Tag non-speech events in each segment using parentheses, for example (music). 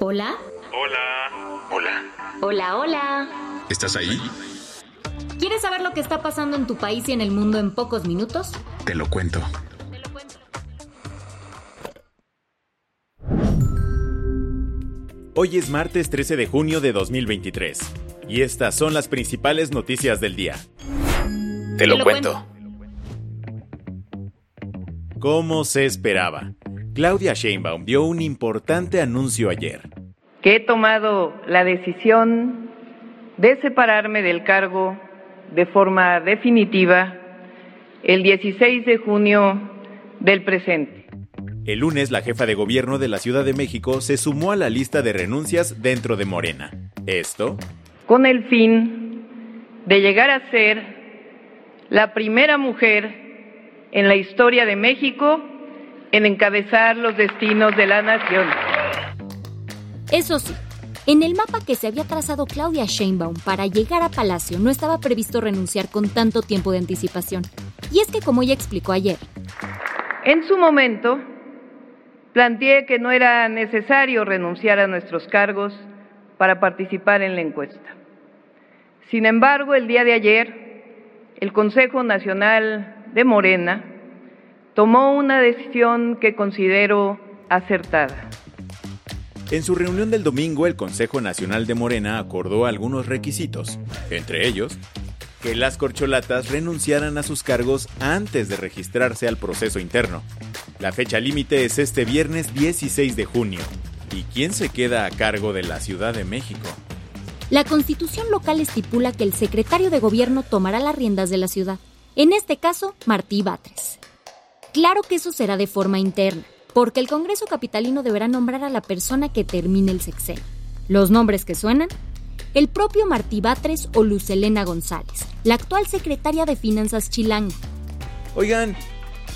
Hola. Hola. Hola. Hola, hola. ¿Estás ahí? ¿Quieres saber lo que está pasando en tu país y en el mundo en pocos minutos? Te lo cuento. Hoy es martes 13 de junio de 2023 y estas son las principales noticias del día. Te lo, cuento. Como se esperaba, Claudia Sheinbaum dio un importante anuncio ayer. Que he tomado la decisión de separarme del cargo de forma definitiva el 16 de junio del presente. El lunes, la jefa de gobierno de la Ciudad de México se sumó a la lista de renuncias dentro de Morena. Esto con el fin de llegar a ser la primera mujer en la historia de México en encabezar los destinos de la nación. Eso sí, en el mapa que se había trazado Claudia Sheinbaum para llegar a Palacio no estaba previsto renunciar con tanto tiempo de anticipación. Y es que, como ella explicó ayer, en su momento planteé que no era necesario renunciar a nuestros cargos para participar en la encuesta. Sin embargo, el día de ayer, el Consejo Nacional de Morena tomó una decisión que considero acertada. En su reunión del domingo, el Consejo Nacional de Morena acordó algunos requisitos, entre ellos, que las corcholatas renunciaran a sus cargos antes de registrarse al proceso interno. La fecha límite es este viernes 16 de junio. ¿Y quién se queda a cargo de la Ciudad de México? La constitución local estipula que el secretario de gobierno tomará las riendas de la ciudad, en este caso Martí Batres. Claro que eso será de forma interna, porque el Congreso Capitalino deberá nombrar a la persona que termine el sexenio. Los nombres que suenan, el propio Martí Batres o Lucelena González, la actual secretaria de Finanzas chilanga. Oigan,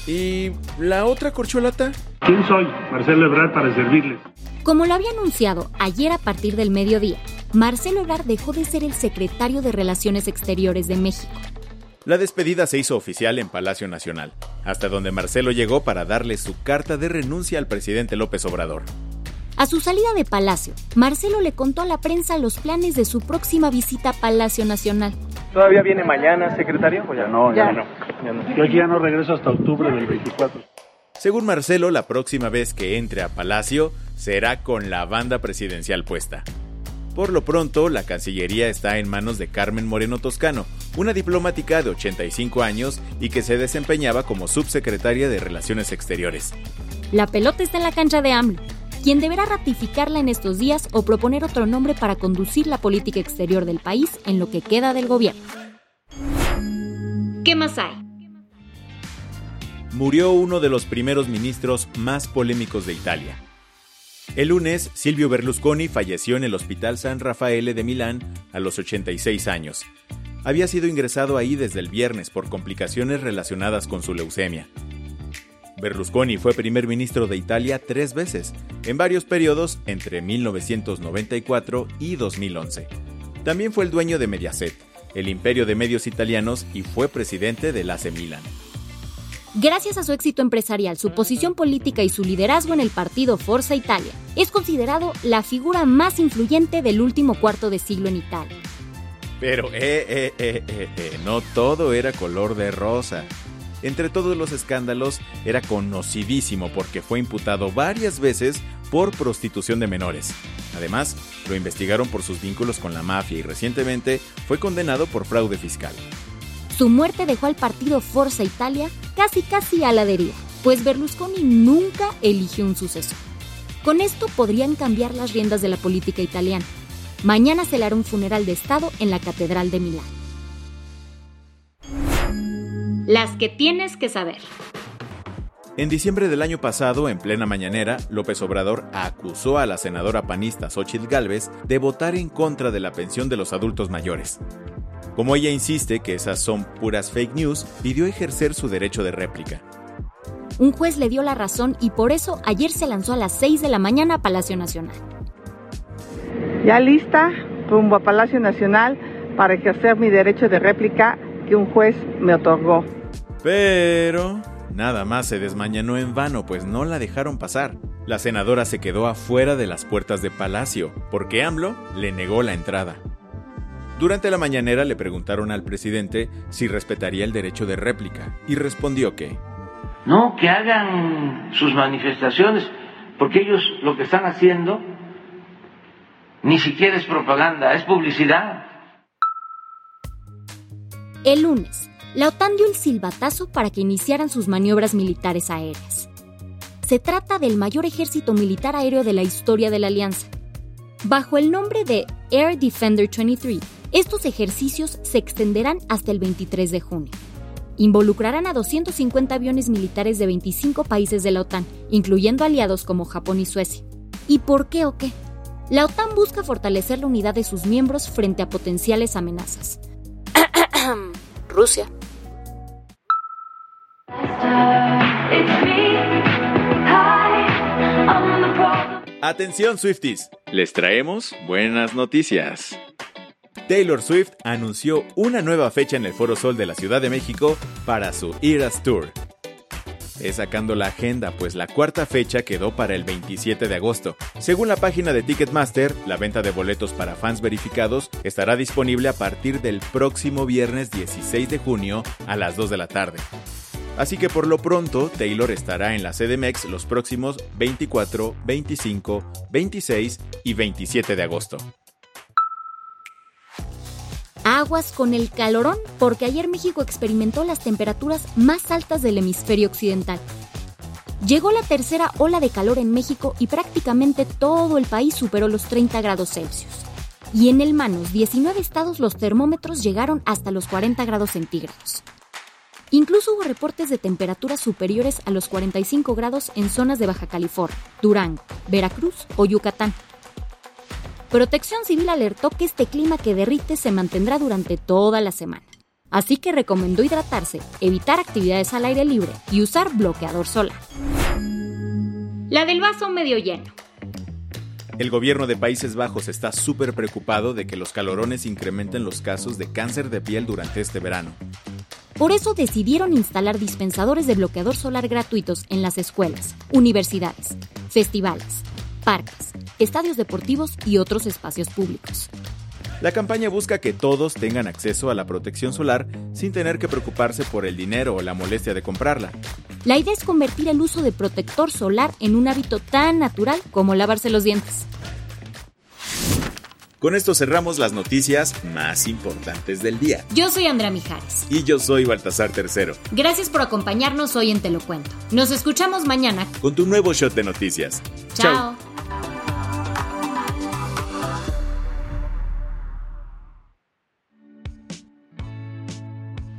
¿y la otra corcholata? ¿Quién soy? Marcelo Ebrard para servirles. Como lo había anunciado ayer a partir del mediodía, Marcelo Ebrard dejó de ser el secretario de Relaciones Exteriores de México. La despedida se hizo oficial en Palacio Nacional, hasta donde Marcelo llegó para darle su carta de renuncia al presidente López Obrador. A su salida de Palacio, Marcelo le contó a la prensa los planes de su próxima visita a Palacio Nacional. ¿Todavía viene mañana, secretario? ya no, ya, no. Ya no. Yo aquí ya no regreso hasta octubre del 24. Según Marcelo, la próxima vez que entre a Palacio será con la banda presidencial puesta. Por lo pronto, la Cancillería está en manos de Carmen Moreno Toscano, una diplomática de 85 años y que se desempeñaba como subsecretaria de Relaciones Exteriores. La pelota está en la cancha de AMLO, quien deberá ratificarla en estos días o proponer otro nombre para conducir la política exterior del país en lo que queda del gobierno. ¿Qué más hay? Murió uno de los primeros ministros más polémicos de Italia, el lunes, Silvio Berlusconi falleció en el Hospital San Raffaele de Milán a los 86 años. Había sido ingresado ahí desde el viernes por complicaciones relacionadas con su leucemia. Berlusconi fue primer ministro de Italia tres veces, en varios periodos entre 1994 y 2011. También fue el dueño de Mediaset, el imperio de medios italianos, y fue presidente del AC Milan. Gracias a su éxito empresarial, su posición política y su liderazgo en el partido Forza Italia, es considerado la figura más influyente del último cuarto de siglo en Italia. Pero, eh, eh, eh, eh, eh no todo era color de rosa. Entre todos los escándalos, era conocidísimo porque fue imputado varias veces por prostitución de menores. Además, lo investigaron por sus vínculos con la mafia y recientemente fue condenado por fraude fiscal. Su muerte dejó al partido Forza Italia casi casi a la deriva, pues Berlusconi nunca eligió un sucesor. Con esto podrían cambiar las riendas de la política italiana. Mañana se le hará un funeral de Estado en la Catedral de Milán. Las que tienes que saber. En diciembre del año pasado, en plena mañanera, López Obrador acusó a la senadora panista Xochitl Gálvez de votar en contra de la pensión de los adultos mayores. Como ella insiste que esas son puras fake news, pidió ejercer su derecho de réplica. Un juez le dio la razón y por eso ayer se lanzó a las 6 de la mañana a Palacio Nacional. Ya lista, rumbo a Palacio Nacional para ejercer mi derecho de réplica que un juez me otorgó. Pero nada más se desmañanó en vano, pues no la dejaron pasar. La senadora se quedó afuera de las puertas de Palacio, porque AMLO le negó la entrada. Durante la mañanera le preguntaron al presidente si respetaría el derecho de réplica, y respondió que... No, que hagan sus manifestaciones, porque ellos lo que están haciendo ni siquiera es propaganda, es publicidad. El lunes, la OTAN dio el silbatazo para que iniciaran sus maniobras militares aéreas. Se trata del mayor ejército militar aéreo de la historia de la alianza. Bajo el nombre de Air Defender 23, estos ejercicios se extenderán hasta el 23 de junio. Involucrarán a 250 aviones militares de 25 países de la OTAN, incluyendo aliados como Japón y Suecia. ¿Y por qué o qué? La OTAN busca fortalecer la unidad de sus miembros frente a potenciales amenazas. (clears throat) Rusia. Atención Swifties, les traemos buenas noticias. Taylor Swift anunció una nueva fecha en el Foro Sol de la Ciudad de México para su Eras Tour. Es sacando la agenda, pues la cuarta fecha quedó para el 27 de agosto. Según la página de Ticketmaster, la venta de boletos para fans verificados estará disponible a partir del próximo viernes 16 de junio a las 2 de la tarde. Así que por lo pronto, Taylor estará en la CDMX los próximos 24, 25, 26 y 27 de agosto. Aguas con el calorón, porque ayer México experimentó las temperaturas más altas del hemisferio occidental. Llegó la tercera ola de calor en México y prácticamente todo el país superó los 30 grados Celsius. Y en el Manos, 19 estados los termómetros llegaron hasta los 40 grados centígrados. Incluso hubo reportes de temperaturas superiores a los 45 grados en zonas de Baja California, Durango, Veracruz o Yucatán. Protección Civil alertó que este clima que derrite se mantendrá durante toda la semana. Así que recomendó hidratarse, evitar actividades al aire libre y usar bloqueador solar. La del vaso medio lleno. El gobierno de Países Bajos está súper preocupado de que los calorones incrementen los casos de cáncer de piel durante este verano. Por eso decidieron instalar dispensadores de bloqueador solar gratuitos en las escuelas, universidades, festivales, parques, estadios deportivos y otros espacios públicos. La campaña busca que todos tengan acceso a la protección solar sin tener que preocuparse por el dinero o la molestia de comprarla. La idea es convertir el uso de protector solar en un hábito tan natural como lavarse los dientes. Con esto cerramos las noticias más importantes del día. Yo soy Andrea Mijares. Y yo soy Baltasar Tercero. Gracias por acompañarnos hoy en Te lo Cuento. Nos escuchamos mañana con tu nuevo shot de noticias. Chao.